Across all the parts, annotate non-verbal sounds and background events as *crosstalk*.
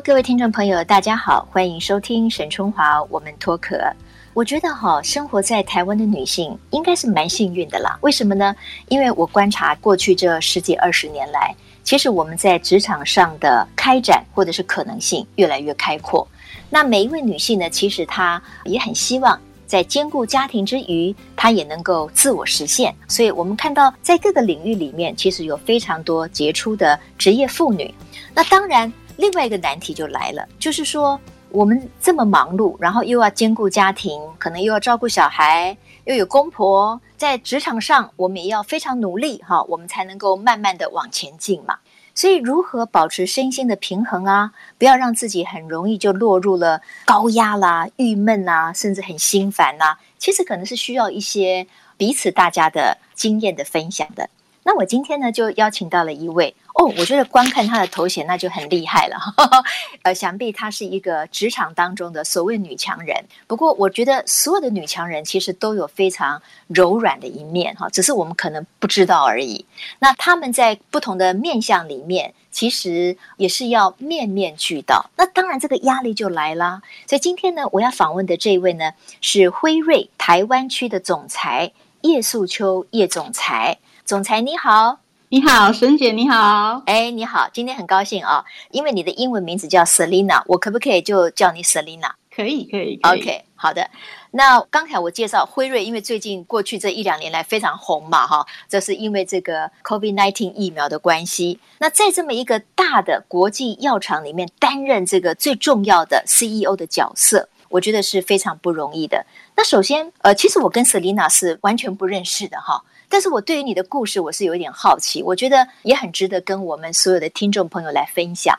各位听众朋友，大家好，欢迎收听沈春华我们脱壳。我觉得哈，生活在台湾的女性应该是蛮幸运的啦。为什么呢？因为我观察过去这十几二十年来，其实我们在职场上的开展或者是可能性越来越开阔。那每一位女性呢，其实她也很希望在兼顾家庭之余，她也能够自我实现。所以我们看到在各个领域里面，其实有非常多杰出的职业妇女。那当然。另外一个难题就来了，就是说我们这么忙碌，然后又要兼顾家庭，可能又要照顾小孩，又有公婆，在职场上我们也要非常努力哈，我们才能够慢慢的往前进嘛。所以如何保持身心的平衡啊，不要让自己很容易就落入了高压啦、郁闷啊，甚至很心烦呐，其实可能是需要一些彼此大家的经验的分享的。那我今天呢，就邀请到了一位哦，我觉得光看她的头衔那就很厉害了，呵呵，呃，想必她是一个职场当中的所谓女强人。不过，我觉得所有的女强人其实都有非常柔软的一面哈，只是我们可能不知道而已。那她们在不同的面向里面，其实也是要面面俱到。那当然，这个压力就来啦。所以今天呢，我要访问的这一位呢，是辉瑞台湾区的总裁叶素秋叶总裁。总裁你好，你好，沈姐你好，哎你好，今天很高兴啊，因为你的英文名字叫 Selina，我可不可以就叫你 Selina？可以，可以，可以，OK，好的。那刚才我介绍辉瑞，因为最近过去这一两年来非常红嘛，哈，这是因为这个 COVID-19 疫苗的关系。那在这么一个大的国际药厂里面担任这个最重要的 CEO 的角色，我觉得是非常不容易的。那首先，呃，其实我跟 Selina 是完全不认识的，哈。但是我对于你的故事，我是有一点好奇，我觉得也很值得跟我们所有的听众朋友来分享。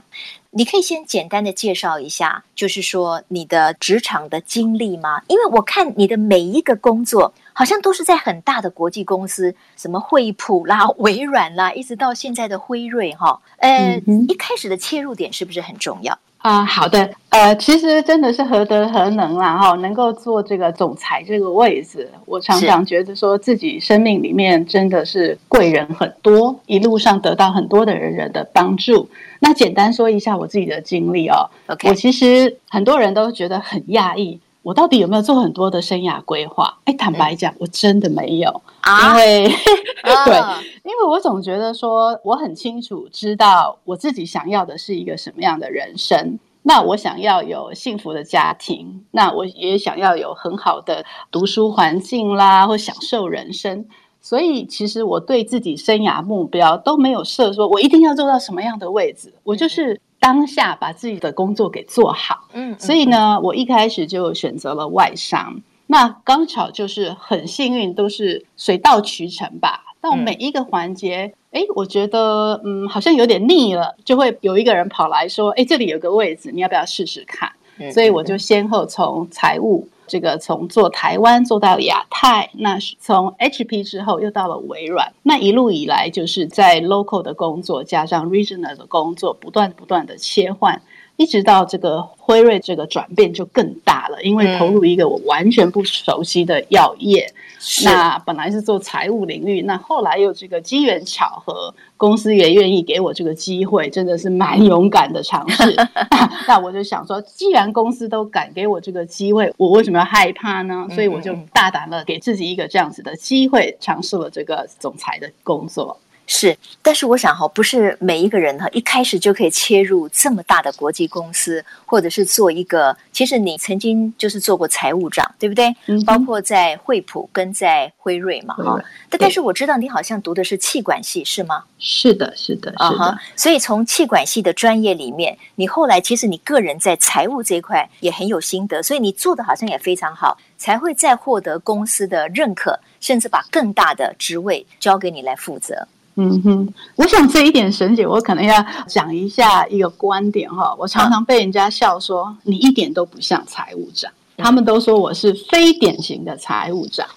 你可以先简单的介绍一下，就是说你的职场的经历吗？因为我看你的每一个工作，好像都是在很大的国际公司，什么惠普啦、*laughs* 微软啦，一直到现在的辉瑞哈。呃，嗯，一开始的切入点是不是很重要？啊、呃，好的，呃，其实真的是何德何能啦，哈，能够做这个总裁这个位置，我常常觉得说自己生命里面真的是贵人很多，一路上得到很多的人人的帮助。那简单说一下我自己的经历哦.我其实很多人都觉得很讶异。我到底有没有做很多的生涯规划？哎，坦白讲，我真的没有，因为 *laughs* 对，因为我总觉得说我很清楚知道我自己想要的是一个什么样的人生。那我想要有幸福的家庭，那我也想要有很好的读书环境啦，或享受人生。所以其实我对自己生涯目标都没有设，说我一定要做到什么样的位置，我就是。当下把自己的工作给做好，嗯，所以呢，我一开始就选择了外商。那刚巧就是很幸运，都是水到渠成吧。到每一个环节，哎，我觉得嗯，好像有点腻了，就会有一个人跑来说，哎，这里有个位置，你要不要试试看？所以我就先后从财务。这个从做台湾做到亚太，那是从 HP 之后又到了微软，那一路以来就是在 local 的工作加上 regional 的工作，不断不断的切换。一直到这个辉瑞这个转变就更大了，因为投入一个我完全不熟悉的药业，嗯、那本来是做财务领域，那后来又这个机缘巧合，公司也愿意给我这个机会，真的是蛮勇敢的尝试。*laughs* 那我就想说，既然公司都敢给我这个机会，我为什么要害怕呢？所以我就大胆了，给自己一个这样子的机会，尝试了这个总裁的工作。是，但是我想哈，不是每一个人哈一开始就可以切入这么大的国际公司，或者是做一个。其实你曾经就是做过财务长，对不对？嗯。包括在惠普跟在辉瑞嘛，哈。但但是我知道你好像读的是气管系，是吗？是的，是的，是哈。所以从气管系的专业里面，你后来其实你个人在财务这一块也很有心得，所以你做的好像也非常好，才会再获得公司的认可，甚至把更大的职位交给你来负责。嗯哼，我想这一点，沈姐，我可能要讲一下一个观点哈。我常常被人家笑说，你一点都不像财务长，他们都说我是非典型的财务长。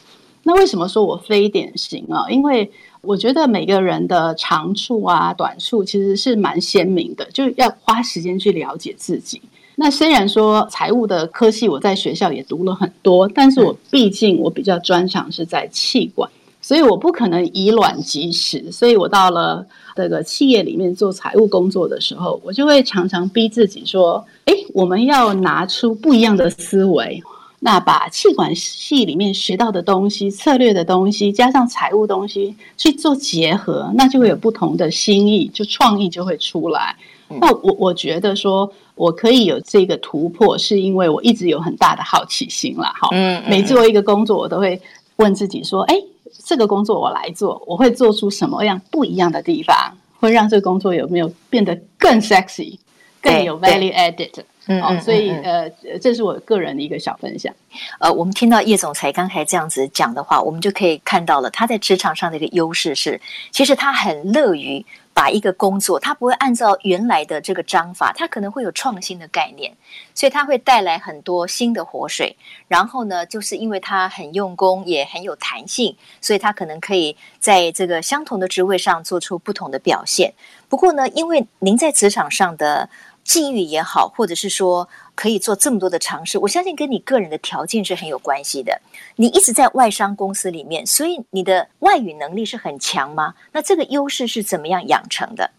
那为什么说我非典型啊？因为我觉得每个人的长处啊、短处其实是蛮鲜明的，就要花时间去了解自己。那虽然说财务的科系我在学校也读了很多，但是我毕竟我比较专长是在气管。所以我不可能以卵击石。所以我到了这个企业里面做财务工作的时候，我就会常常逼自己说：哎，我们要拿出不一样的思维。那把气管系里面学到的东西、策略的东西，加上财务东西去做结合，那就会有不同的新意，就创意就会出来。嗯、那我我觉得说，我可以有这个突破，是因为我一直有很大的好奇心啦。好，嗯，每做一个工作，我都会问自己说：哎，这个工作我来做，我会做出什么样不一样的地方，会让这个工作有没有变得更 sexy，更有 value added。嗯，哦，所以呃，这是我个人的一个小分享。呃，我们听到叶总裁刚才这样子讲的话，我们就可以看到了他在职场上的一个优势是，其实他很乐于把一个工作，它不会按照原来的这个章法，它可能会有创新的概念，所以它会带来很多新的活水。然后呢，就是因为它很用功，也很有弹性，所以它可能可以在这个相同的职位上做出不同的表现。不过呢，因为您在职场上的际遇也好，或者是说可以做这么多的尝试，我相信跟你个人的条件是很有关系的。你一直在外商公司里面，所以你的外语能力是很强吗？那这个优势是怎么样养成的？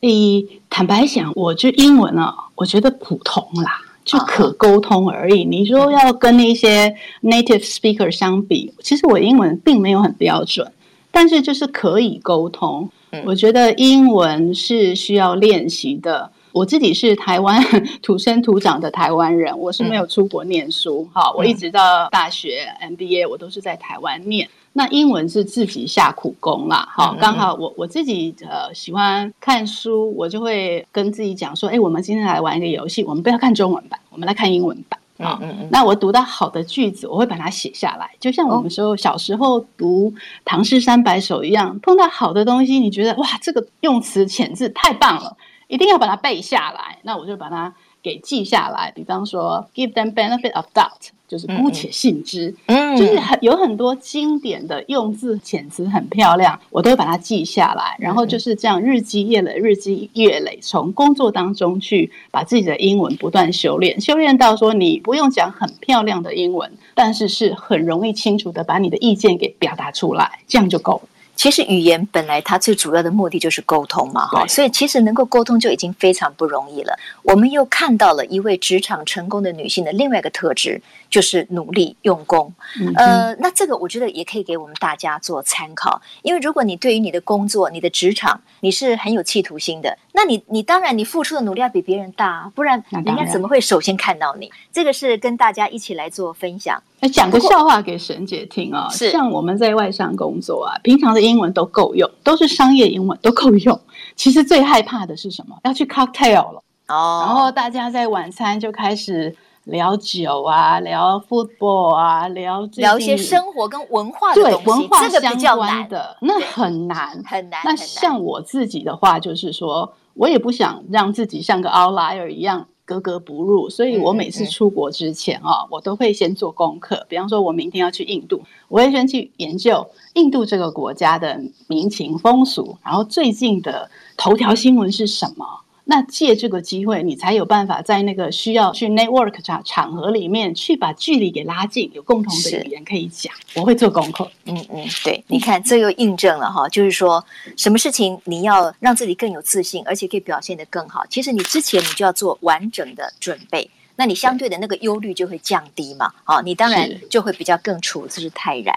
诶，坦白讲，我就英文啊，我觉得普通啦，就可沟通而已。你说要跟那些 native speaker 相比，其实我英文并没有很标准，但是就是可以沟通。我觉得英文是需要练习的。我自己是台湾 *laughs* 土生土长的台湾人，我是没有出国念书，哈、嗯，我一直到大学 MBA 我都是在台湾念。那英文是自己下苦功啦，好，刚好我我自己呃喜欢看书，我就会跟自己讲说，哎，我们今天来玩一个游戏，我们不要看中文版，我们来看英文版，啊，嗯嗯，那我读到好的句子，我会把它写下来，就像我们时候小时候读《唐诗三百首》一样，碰到好的东西，你觉得哇，这个用词遣字太棒了。一定要把它背下来，那我就把它给记下来。比方说，give them benefit of doubt，就是姑且信之。嗯，就是很有很多经典的用字遣词很漂亮，我都会把它记下来。然后就是这样日积月累，日积月累，从工作当中去把自己的英文不断修炼，修炼到说你不用讲很漂亮的英文，但是是很容易清楚的把你的意见给表达出来，这样就够了。其实语言本来它最主要的目的就是沟通嘛，哈，所以其实能够沟通就已经非常不容易了。我们又看到了一位职场成功的女性的另外一个特质，就是努力用功。嗯、呃，那这个我觉得也可以给我们大家做参考，因为如果你对于你的工作、你的职场，你是很有企图心的，那你你当然你付出的努力要比别人大，不然人家怎么会首先看到你？这个是跟大家一起来做分享。讲个笑话给沈姐听啊、像我们在外商工作啊，平常的英文都够用，都是商业英文都够用。其实最害怕的是什么？要去 cocktail 了哦，然后大家在晚餐就开始聊酒啊，聊 football 啊，聊聊一些生活跟文化的，对文化相关的，那很难很难。那像我自己的话，就是说我也不想让自己像个 outlier 一样。格格不入，所以我每次出国之前啊，我都会先做功课。比方说，我明天要去印度，我会先去研究印度这个国家的民情风俗，然后最近的头条新闻是什么。那借这个机会，你才有办法在那个需要去 network 场场合里面去把距离给拉近，有共同的语言可以讲。我会做功课，嗯嗯，对，你看这又印证了哈，就是说什么事情你要让自己更有自信，而且可以表现得更好。其实你之前你就要做完整的准备，那你相对的那个忧虑就会降低嘛。啊，你当然就会比较更处之泰然。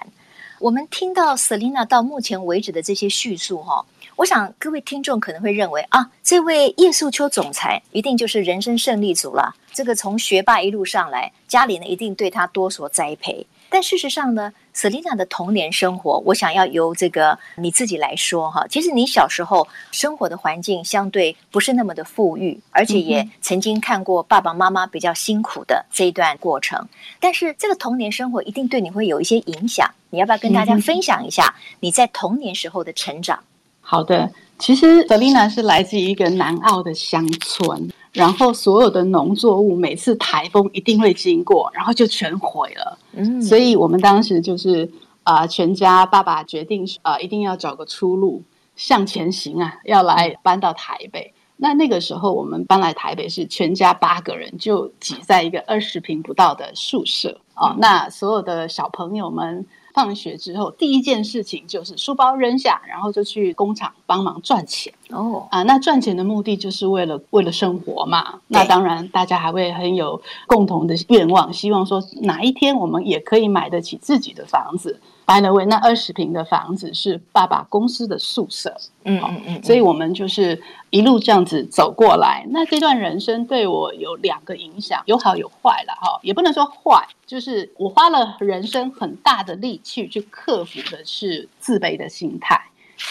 我们听到 Selina 到目前为止的这些叙述哈。我想各位听众可能会认为啊，这位叶素秋总裁一定就是人生胜利组了。这个从学霸一路上来，家里呢一定对他多所栽培。但事实上呢，Selina 的童年生活，我想要由这个你自己来说哈。其实你小时候生活的环境相对不是那么的富裕，而且也曾经看过爸爸妈妈比较辛苦的这一段过程。但是这个童年生活一定对你会有一些影响。你要不要跟大家分享一下你在童年时候的成长？好的，其实 Selena 是来自于一个南澳的乡村，然后所有的农作物每次台风一定会经过，然后就全毁了。嗯，所以我们当时就是啊、呃，全家爸爸决定啊、呃，一定要找个出路向前行啊，要来搬到台北。那那个时候我们搬来台北是全家八个人就挤在一个二十平不到的宿舍啊、哦，那所有的小朋友们。放学之后第一件事情就是书包扔下，然后就去工厂帮忙赚钱。哦啊，那赚钱的目的就是为了为了生活嘛。那当然，大家还会很有共同的愿望，希望说哪一天我们也可以买得起自己的房子。By the way，那二十平的房子是爸爸公司的宿舍。嗯嗯嗯，所以我们就是一路这样子走过来。那这段人生对我有两个影响，有好有坏了哈，也不能说坏，就是我花了人生很大的力气去克服的是自卑的心态。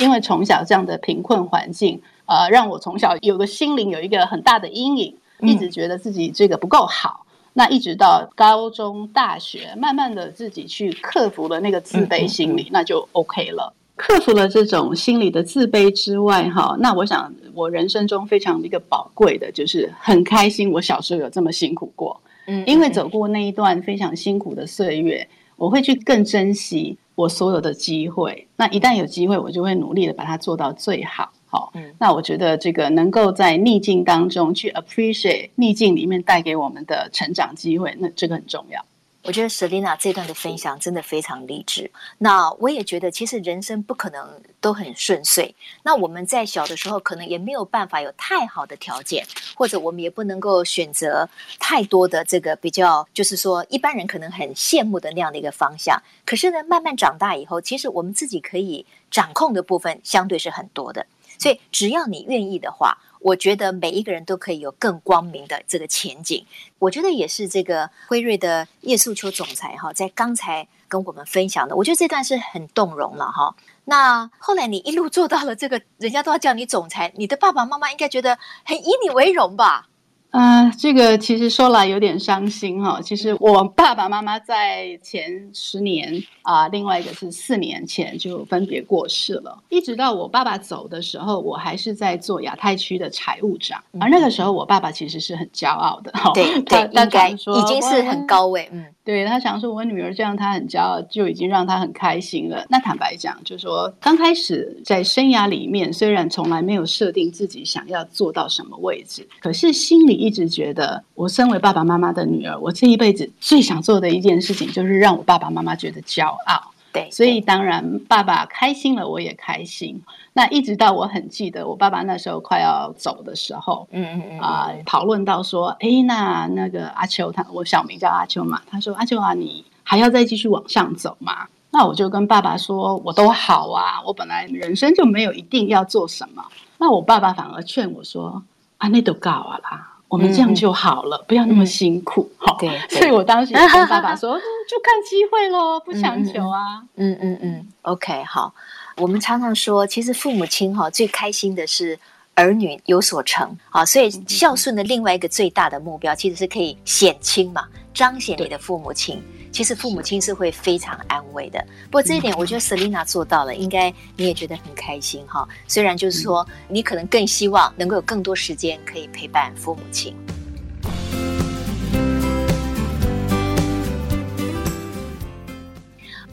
因为从小这样的贫困环境，呃，让我从小有个心灵有一个很大的阴影，一直觉得自己这个不够好。嗯、那一直到高中、大学，慢慢的自己去克服了那个自卑心理，嗯嗯嗯，那就 OK 了。克服了这种心理的自卑之外，哈，那我想我人生中非常一个宝贵的，就是很开心，我小时候有这么辛苦过。嗯，因为走过那一段非常辛苦的岁月，我会去更珍惜。我所有的机会，那一旦有机会，我就会努力的把它做到最好。好，嗯，那我觉得这个能够在逆境当中去 appreciate 逆境里面带给我们的成长机会，那这个很重要。我觉得 Selina 这段的分享真的非常励志。那我也觉得，其实人生不可能都很顺遂。那我们在小的时候，可能也没有办法有太好的条件，或者我们也不能够选择太多的这个比较，就是说一般人可能很羡慕的那样的一个方向。可是呢，慢慢长大以后，其实我们自己可以掌控的部分相对是很多的。所以只要你愿意的话。我觉得每一个人都可以有更光明的这个前景。我觉得也是这个辉瑞的叶素秋总裁哈，在刚才跟我们分享的，我觉得这段是很动容了哈。那后来你一路做到了这个，人家都要叫你总裁，你的爸爸妈妈应该觉得很以你为荣吧？啊、呃，这个其实说来有点伤心哈。其实我爸爸妈妈在前十年啊、呃，另外一个是四年前就分别过世了。一直到我爸爸走的时候，我还是在做亚太区的财务长。而那个时候，我爸爸其实是很骄傲的哈。对对，应该已经是很高位。嗯。对，他想说，我女儿这样，他很骄傲，就已经让他很开心了。那坦白讲，就是说刚开始在生涯里面，虽然从来没有设定自己想要做到什么位置，可是心里一直觉得，我身为爸爸妈妈的女儿，我这一辈子最想做的一件事情，就是让我爸爸妈妈觉得骄傲。对，所以当然爸爸开心了，我也开心。那一直到我很记得，我爸爸那时候快要走的时候，嗯嗯嗯啊，讨论到说，哎，那那个阿秋他，我小名叫阿秋嘛，他说阿秋啊，你还要再继续往上走吗？那我就跟爸爸说，我都好啊，我本来人生就没有一定要做什么。那我爸爸反而劝我说，啊，那都搞啊啦。我们这样就好了，嗯、不要那么辛苦。好、嗯，对，所以我当时也跟爸爸说，*laughs* 就看机会喽，不强求啊。嗯嗯嗯，OK，好。我们常常说，其实父母亲哈最开心的是儿女有所成。啊，所以孝顺的另外一个最大的目标，其实是可以显亲嘛，彰显你的父母亲。其实父母亲是会非常安慰的，不过这一点我觉得 Selina 做到了，应该你也觉得很开心哈。虽然就是说你可能更希望能够有更多时间可以陪伴父母亲。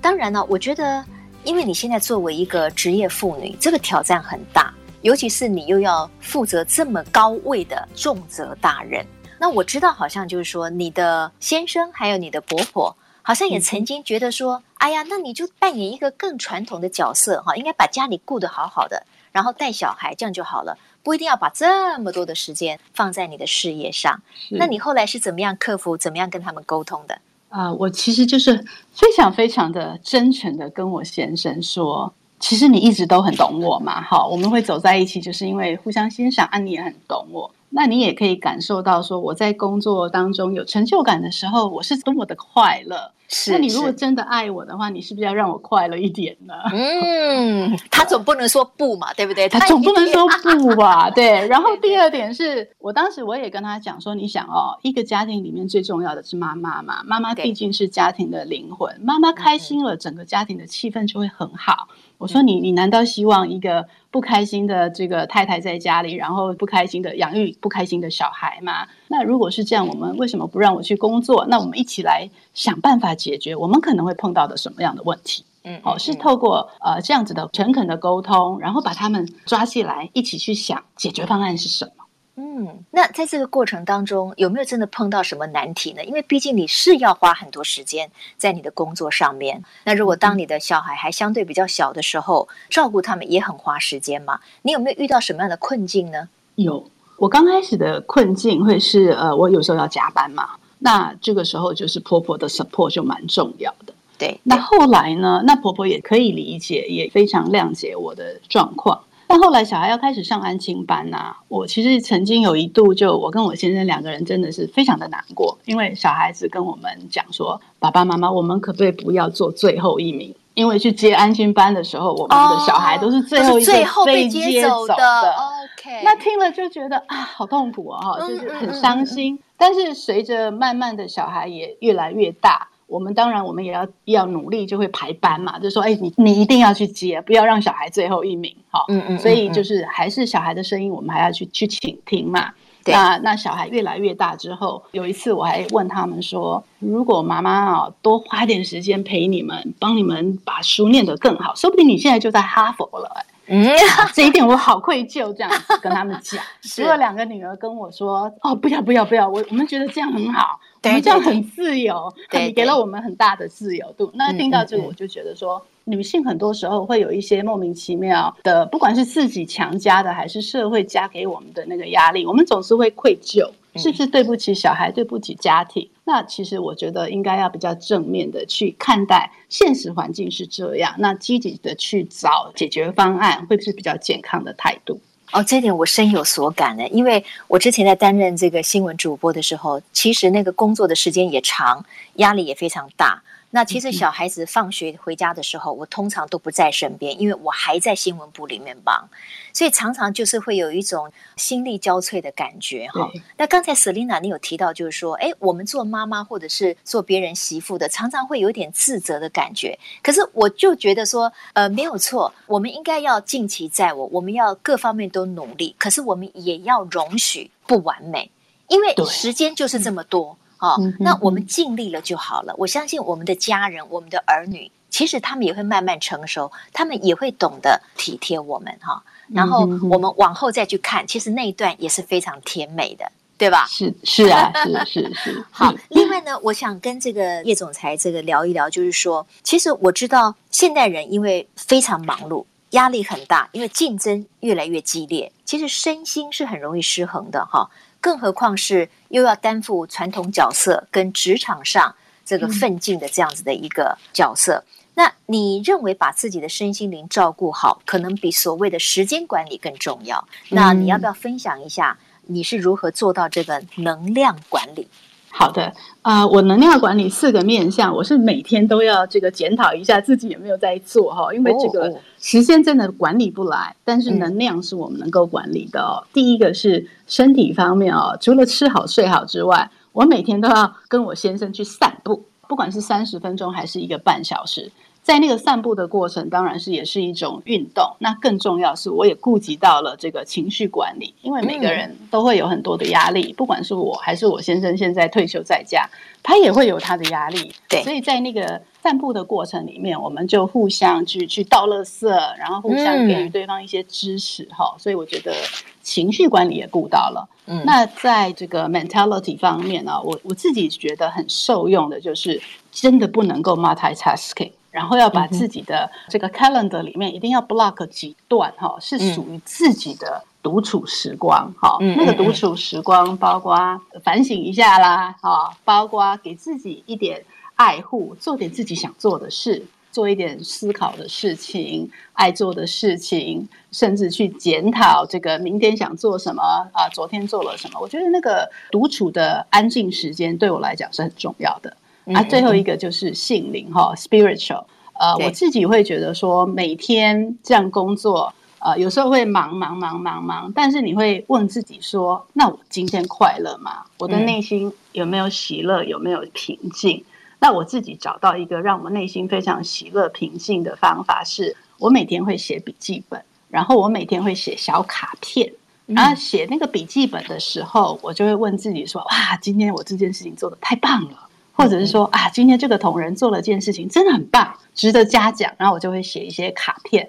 当然呢，我觉得因为你现在作为一个职业妇女，这个挑战很大，尤其是你又要负责这么高位的重责大任。那我知道，好像就是说你的先生还有你的婆婆。好像也曾经觉得说，嗯、哎呀，那你就扮演一个更传统的角色哈，应该把家里顾得好好的，然后带小孩，这样就好了，不一定要把这么多的时间放在你的事业上。那你后来是怎么样克服，怎么样跟他们沟通的？啊、呃，我其实就是非常非常的真诚的跟我先生说，其实你一直都很懂我嘛，好，我们会走在一起，就是因为互相欣赏，啊，你也很懂我。那你也可以感受到，说我在工作当中有成就感的时候，我是多么的快乐。是，那你如果真的爱我的话，你是不是要让我快乐一点呢？嗯，他总不能说不嘛，对不对？他总不能说不吧？对。然后第二点是我当时我也跟他讲说，你想哦，一个家庭里面最重要的是妈妈嘛，妈妈毕竟是家庭的灵魂，妈妈开心了，整个家庭的气氛就会很好。我说你，你难道希望一个不开心的这个太太在家里，然后不开心的养育不开心的小孩嘛？那如果是这样，我们为什么不让我去工作？那我们一起来想办法解决我们可能会碰到的什么样的问题？嗯，哦，是透过呃这样子的诚恳的沟通，然后把他们抓起来，一起去想解决方案是什么。嗯，那在这个过程当中，有没有真的碰到什么难题呢？因为毕竟你是要花很多时间在你的工作上面。那如果当你的小孩还相对比较小的时候，照顾他们也很花时间嘛。你有没有遇到什么样的困境呢？有，我刚开始的困境会是，呃，我有时候要加班嘛。那这个时候就是婆婆的 support 就蛮重要的。对，对，那后来呢？那婆婆也可以理解，也非常谅解我的状况。但后来小孩要开始上安亲班呐、啊，我其实曾经有一度就我跟我先生两个人真的是非常的难过，因为小孩子跟我们讲说：“爸爸妈妈，我们可不可以不要做最后一名？因为去接安亲班的时候，我们的小孩都是最后一个被接走的。OK，那听了就觉得啊，好痛苦啊，就是很伤心。但是随着慢慢的小孩也越来越大。我们当然，我们也要要努力，就会排班嘛，就说，哎，你你一定要去接，不要让小孩最后一名，好，嗯嗯，所以就是还是小孩的声音，我们还要去去倾听嘛。那那小孩越来越大之后，有一次我还问他们说，如果妈妈啊多花点时间陪你们，帮你们把书念得更好，说不定你现在就在哈佛了，哎。嗯，这一点我好愧疚，这样子跟他们讲。*laughs* 结果两个女儿跟我说：“哦，不要不要不要，我我们觉得这样很好，我们这样很自由，*laughs* 你给了我们很大的自由度。”那听到这个，我就觉得说，女性很多时候会有一些莫名其妙的，不管是自己强加的，还是社会加给我们的那个压力，我们总是会愧疚。是不是对不起小孩，对不起家庭？那其实我觉得应该要比较正面的去看待现实环境是这样，那积极的去找解决方案，会是比较健康的态度？哦，这点我深有所感呢，因为我之前在担任这个新闻主播的时候，其实那个工作的时间也长，压力也非常大。那其实小孩子放学回家的时候，我通常都不在身边，因为我还在新闻部里面忙，所以常常就是会有一种心力交瘁的感觉哈。那刚才 Selina 你有提到，就是说，哎，我们做妈妈或者是做别人媳妇的，常常会有点自责的感觉。可是我就觉得说，呃，没有错，我们应该要尽其在我，我们要各方面都努力，可是我们也要容许不完美，因为时间就是这么多。哦，那我们尽力了就好了。我相信我们的家人、我们的儿女，其实他们也会慢慢成熟，他们也会懂得体贴我们哈。然后我们往后再去看，其实那一段也是非常甜美的，对吧？是是啊，是是是。*laughs* 好，另外呢，我想跟这个叶总裁这个聊一聊，就是说，其实我知道现代人因为非常忙碌，压力很大，因为竞争越来越激烈，其实身心是很容易失衡的哈。更何况是又要担负传统角色跟职场上这个奋进的这样子的一个角色，嗯、那你认为把自己的身心灵照顾好，可能比所谓的时间管理更重要？嗯、那你要不要分享一下你是如何做到这个能量管理？好的，啊、呃，我能量管理四个面向，我是每天都要这个检讨一下自己有没有在做哈，因为这个时间真的管理不来，但是能量是我们能够管理的哦。嗯、第一个是身体方面哦，除了吃好睡好之外，我每天都要跟我先生去散步，不管是三十分钟还是一个半小时。在那个散步的过程，当然是也是一种运动。那更重要是，我也顾及到了这个情绪管理，因为每个人都会有很多的压力，不管是我还是我先生，现在退休在家，他也会有他的压力。对，所以在那个散步的过程里面，我们就互相去去道垃圾，然后互相给予对方一些支持。哈、嗯，所以我觉得情绪管理也顾到了。嗯，那在这个 mentality 方面呢，我我自己觉得很受用的就是，真的不能够 multitasking。然后要把自己的这个 calendar 里面一定要 block 几段哈，是属于自己的独处时光哈。那个独处时光包括反省一下啦，哈，包括给自己一点爱护，做点自己想做的事，做一点思考的事情，爱做的事情，甚至去检讨这个明天想做什么啊，昨天做了什么。我觉得那个独处的安静时间对我来讲是很重要的。啊，最后一个就是心灵哈，spiritual。呃，我自己会觉得说，每天这样工作，呃，有时候会忙忙忙忙忙，但是你会问自己说，那我今天快乐吗？我的内心有没有喜乐？有没有平静？嗯、那我自己找到一个让我内心非常喜乐平静的方法是，是我每天会写笔记本，然后我每天会写小卡片，然后写那个笔记本的时候，我就会问自己说，哇，今天我这件事情做的太棒了。或者是说啊，今天这个同仁做了件事情，真的很棒，值得嘉奖。然后我就会写一些卡片，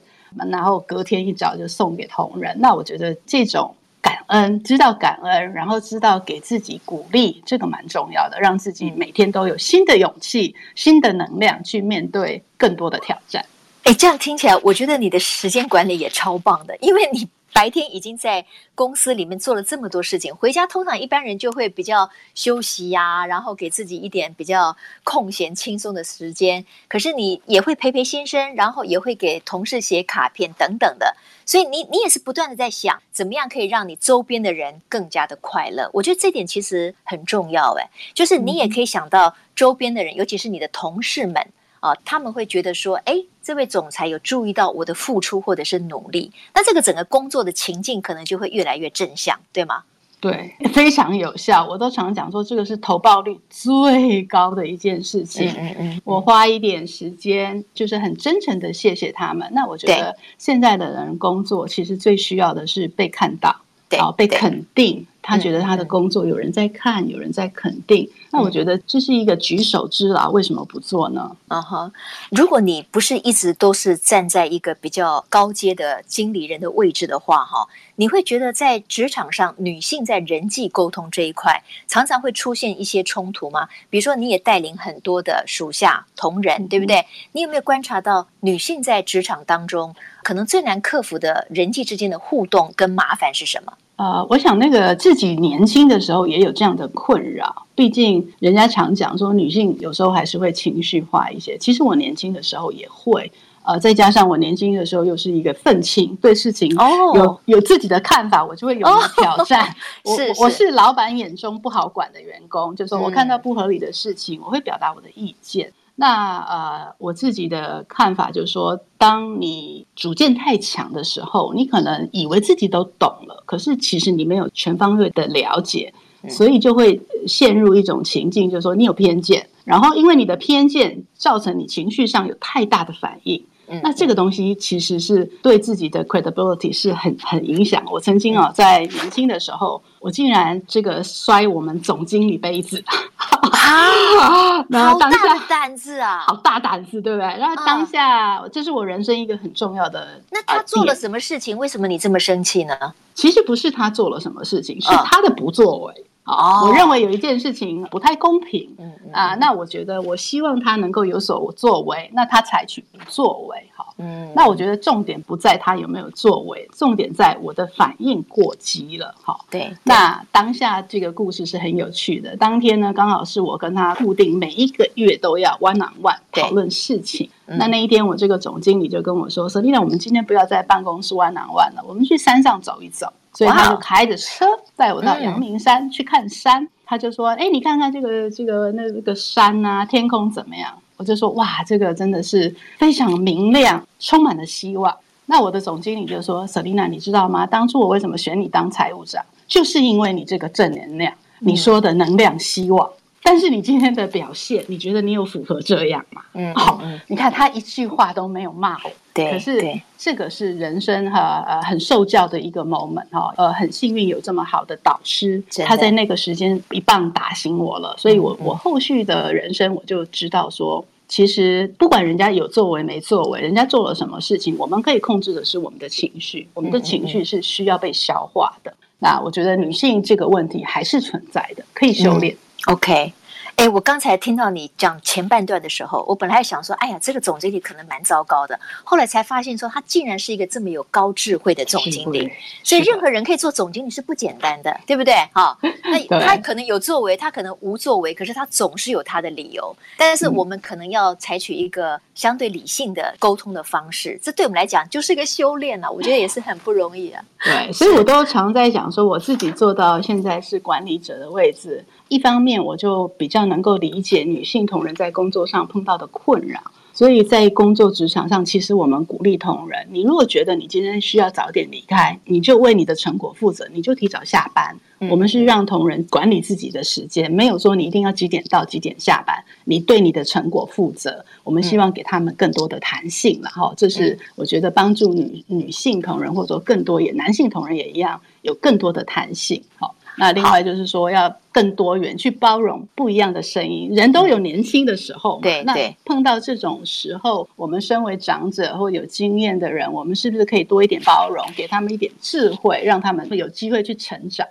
然后隔天一早就送给同仁。那我觉得这种感恩，知道感恩，然后知道给自己鼓励，这个蛮重要的，让自己每天都有新的勇气、新的能量去面对更多的挑战。哎，这样听起来，我觉得你的时间管理也超棒的，因为你。白天已经在公司里面做了这么多事情，回家通常一般人就会比较休息呀、啊，然后给自己一点比较空闲轻松的时间。可是你也会陪陪先生，然后也会给同事写卡片等等的，所以你你也是不断的在想，怎么样可以让你周边的人更加的快乐。我觉得这点其实很重要，哎，就是你也可以想到周边的人，尤其是你的同事们。啊，他们会觉得说，哎，这位总裁有注意到我的付出或者是努力，那这个整个工作的情境可能就会越来越正向，对吗？对，*laughs* 非常有效。我都常讲说，这个是投报率最高的一件事情。嗯嗯嗯，我花一点时间，就是很真诚的谢谢他们。那我觉得现在的人工作其实最需要的是被看到，对，啊，被肯定。他觉得他的工作有人在看，嗯、有人在肯定，那我觉得这是一个举手之劳，为什么不做呢？嗯哼，如果你不是一直都是站在一个比较高阶的经理人的位置的话，哈，你会觉得在职场上，女性在人际沟通这一块常常会出现一些冲突吗？比如说，你也带领很多的属下同仁，对不对？你有没有观察到女性在职场当中可能最难克服的人际之间的互动跟麻烦是什么？呃，我想那个自己年轻的时候也有这样的困扰，毕竟人家常讲说女性有时候还是会情绪化一些。其实我年轻的时候也会，呃，再加上我年轻的时候又是一个愤青，对事情有、oh. 有自己的看法，我就会有挑战。*laughs* Oh. 是，是我是老板眼中不好管的员工，就是说我看到不合理的事情，我会表达我的意见。那呃，我自己的看法就是说，当你主见太强的时候，你可能以为自己都懂了，可是其实你没有全方位的了解，所以就会陷入一种情境，就是说你有偏见，然后因为你的偏见造成你情绪上有太大的反应。那这个东西其实是对自己的 credibility 是很很影响。我曾经啊，在年轻的时候，我竟然这个摔我们总经理杯子，*laughs* 啊，*laughs* 然后当下好大胆子啊，好大胆子，对不对？然后当下这是我人生一个很重要的。那他做了什么事情？为什么你这么生气呢？其实不是他做了什么事情，是他的不作为。哦，我认为有一件事情不太公平，嗯啊，那我觉得我希望他能够有所作为，那他采取不作为，好，嗯，那我觉得重点不在他有没有作为，重点在我的反应过激了，好，对，那当下这个故事是很有趣的，当天呢刚好是我跟他固定每一个月都要 one on one 讨论事情，那那一天我这个总经理就跟我说说，Selena，我们今天不要在办公室 one on one 了，我们去山上走一走。所以他就开着车带我到阳明山去看山。嗯、他就说：“哎，你看看这个这个那个山啊，天空怎么样？”我就说：“哇，这个真的是非常明亮，充满了希望。”那我的总经理就说：“Selina，你知道吗？当初我为什么选你当财务长，就是因为你这个正能量，你说的能量、希望。嗯、但是你今天的表现，你觉得你有符合这样吗？”嗯，好，你看他一句话都没有骂我。对，可是这个是人生哈呃很受教的一个 moment 哈呃很幸运有这么好的导师，他在那个时间一棒打醒我了，所以我我后续的人生我就知道说，其实不管人家有作为没作为，人家做了什么事情，我们可以控制的是我们的情绪，我们的情绪是需要被消化的。那我觉得女性这个问题还是存在的，可以修炼。OK。哎，我刚才听到你讲前半段的时候，我本来还想说，哎呀，这个总经理可能蛮糟糕的。后来才发现，说他竟然是一个这么有高智慧的总经理。所以任何人可以做总经理是不简单的，对不对？好，那 *laughs* 他可能有作为，他可能无作为，可是他总是有他的理由。但是我们可能要采取一个相对理性的沟通的方式，这对我们来讲就是一个修炼啊。我觉得也是很不容易啊。对，所以我都常在讲说，我自己做到现在是管理者的位置。一方面，我就比较能够理解女性同仁在工作上碰到的困扰，所以在工作职场上，其实我们鼓励同仁：你如果觉得你今天需要早点离开，你就为你的成果负责，你就提早下班。我们是让同仁管理自己的时间，没有说你一定要几点到几点下班，你对你的成果负责。我们希望给他们更多的弹性，然后这是我觉得帮助女女性同仁，或者说更多也男性同仁也一样有更多的弹性。好。那另外就是说要更多元，去包容不一样的声音。人都有年轻的时候嘛，对。那碰到这种时候，我们身为长者或有经验的人，我们是不是可以多一点包容，给他们一点智慧，让他们有机会去成长？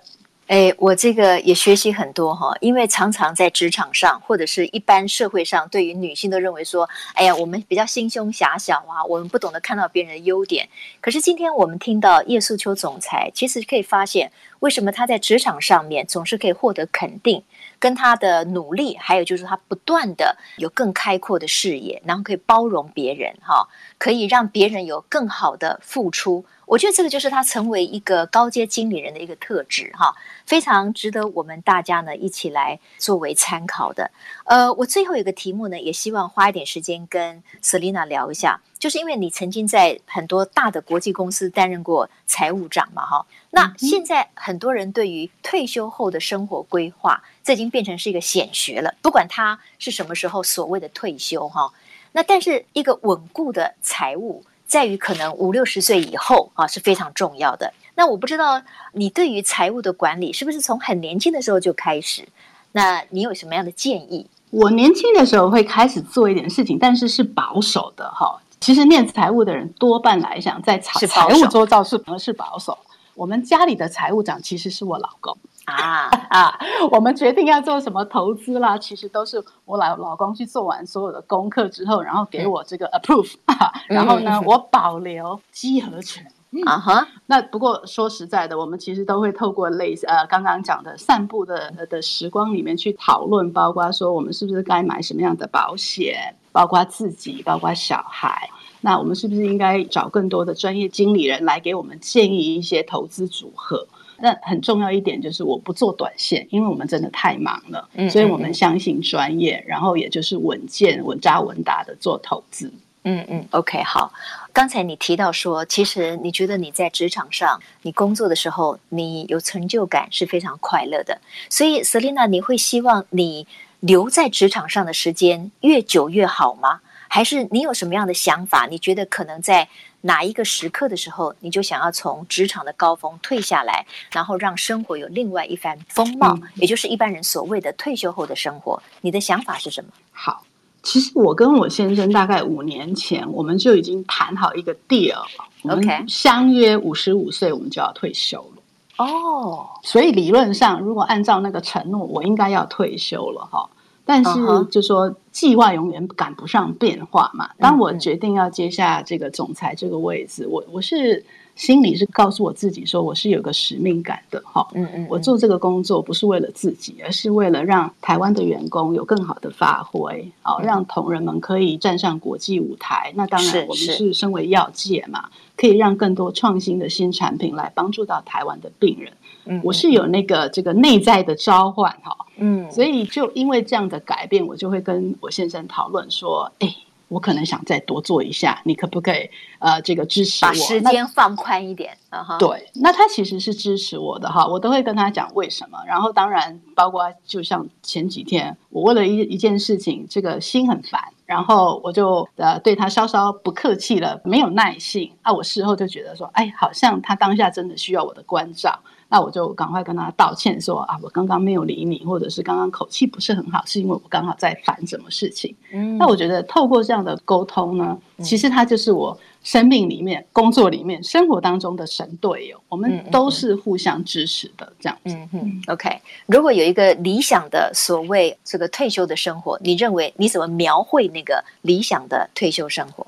哎，我这个也学习很多哈，因为常常在职场上或者是一般社会上，对于女性都认为说，哎呀，我们比较心胸狭小啊，我们不懂得看到别人的优点。可是今天我们听到叶素秋总裁，其实可以发现，为什么他在职场上面总是可以获得肯定，跟他的努力，还有就是他不断的有更开阔的视野，然后可以包容别人哈，可以让别人有更好的付出。我觉得这个就是他成为一个高阶经理人的一个特质哈，非常值得我们大家呢一起来作为参考的。呃，我最后一个题目呢，也希望花一点时间跟 Selina 聊一下，就是因为你曾经在很多大的国际公司担任过财务长嘛哈。那现在很多人对于退休后的生活规划，这已经变成是一个显学了，不管他是什么时候所谓的退休哈。那但是一个稳固的财务。在于可能五六十岁以后啊是非常重要的。那我不知道你对于财务的管理是不是从很年轻的时候就开始？那你有什么样的建议？我年轻的时候会开始做一点事情，但是是保守的哈。其实念财务的人多半来讲，在财财务周遭是是保守。我们家里的财务长其实是我老公。啊 *laughs* 啊！我们决定要做什么投资啦，其实都是我老老公去做完所有的功课之后，然后给我这个 approve，*laughs* 啊、然后呢，嗯、我保留集合权。啊哈、嗯。那不过说实在的，我们其实都会透过类似呃刚刚讲的散步的的时光里面去讨论，包括说我们是不是该买什么样的保险，包括自己，包括小孩。那我们是不是应该找更多的专业经理人来给我们建议一些投资组合？那很重要一点就是我不做短线，因为我们真的太忙了，嗯嗯嗯，所以我们相信专业，然后也就是稳健、稳扎稳打的做投资。嗯嗯，OK，好。刚才你提到说，其实你觉得你在职场上你工作的时候，你有成就感是非常快乐的。所以，Selina，你会希望你留在职场上的时间越久越好吗？还是你有什么样的想法？你觉得可能在哪一个时刻的时候，你就想要从职场的高峰退下来，然后让生活有另外一番风貌，嗯、也就是一般人所谓的退休后的生活。你的想法是什么？好，其实我跟我先生大概五年前，我们就已经谈好一个 deal 了。OK，相约五十五岁我们就要退休了。哦，所以理论上，如果按照那个承诺，我应该要退休了哈。但是，就说计划永远赶不上变化嘛。当我决定要接下这个总裁这个位置，我我是心里是告诉我自己说，我是有个使命感的哈。嗯嗯，我做这个工作不是为了自己，而是为了让台湾的员工有更好的发挥，好让同仁们可以站上国际舞台。那当然，我们是身为药界嘛，可以让更多创新的新产品来帮助到台湾的病人。嗯，我是有那个这个内在的召唤哈，嗯，所以就因为这样的改变，我就会跟我先生讨论说，哎，我可能想再多做一下，你可不可以呃这个支持我，把时间放宽一点？那对，那他其实是支持我的哈，我都会跟他讲为什么，然后当然包括就像前几天，我为了一一件事情，这个心很烦。然后我就呃对他稍稍不客气了，没有耐性啊。我事后就觉得说，哎，好像他当下真的需要我的关照，那我就赶快跟他道歉说啊，我刚刚没有理你，或者是刚刚口气不是很好，是因为我刚好在烦什么事情。嗯，那我觉得透过这样的沟通呢，其实他就是我。生命里面、工作里面、生活当中的神队友，我们都是互相支持的，这样子。嗯嗯。OK，如果有一个理想的所谓这个退休的生活，你认为你怎么描绘那个理想的退休生活？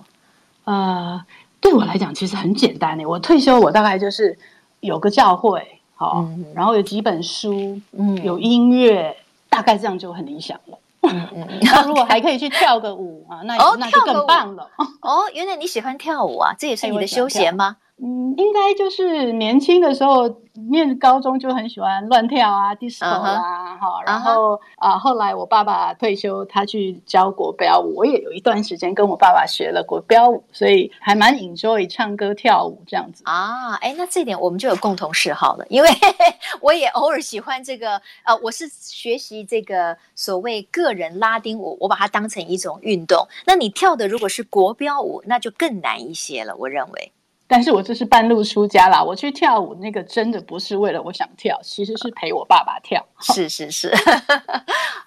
呃，对我来讲其实很简单的。我退休，我大概就是有个教会，好，嗯、然后有几本书，嗯，有音乐，大概这样就很理想了。嗯嗯，*laughs* 那如果还可以去跳个舞啊，那那就更棒了。哦，原来你喜欢跳舞啊，这也是你的休闲吗？嗯，应该就是年轻的时候念高中就很喜欢乱跳啊，disco 啊，哈，然后啊，后来我爸爸退休，他去教国标舞，我也有一段时间跟我爸爸学了国标舞，所以还蛮 enjoy 唱歌跳舞这样子啊。哎，那这点我们就有共同嗜好了，因为 *laughs* 我也偶尔喜欢这个，呃，我是学习这个所谓个人拉丁舞，我把它当成一种运动。那你跳的如果是国标舞，那就更难一些了，我认为。但是我这是半路出家啦，我去跳舞那个真的不是为了我想跳，其实是陪我爸爸跳。是是是，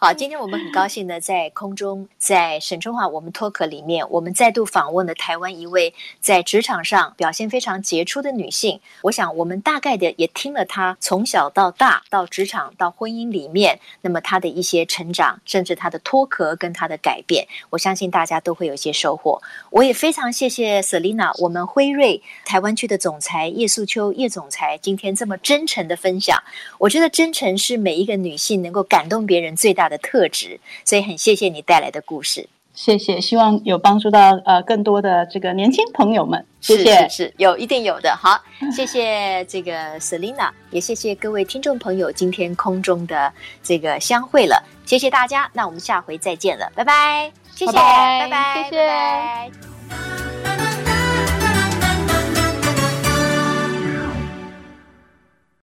好，今天我们很高兴的在空中，在沈春华我们脱壳里面，我们再度访问了台湾一位在职场上表现非常杰出的女性。我想我们大概的也听了她从小到大到职场到婚姻里面，那么她的一些成长，甚至她的脱壳跟她的改变，我相信大家都会有一些收获。我也非常谢谢 Selina，我们辉瑞。台湾区的总裁叶素秋叶总裁今天这么真诚的分享，我觉得真诚是每一个女性能够感动别人最大的特质，所以很谢谢你带来的故事，谢谢，希望有帮助到呃更多的这个年轻朋友们，谢谢，是，有一定有的，好，谢谢这个 Selina，也谢谢各位听众朋友今天空中的这个相会了，谢谢大家，那我们下回再见了，拜拜，谢谢，拜拜，谢谢。拜拜。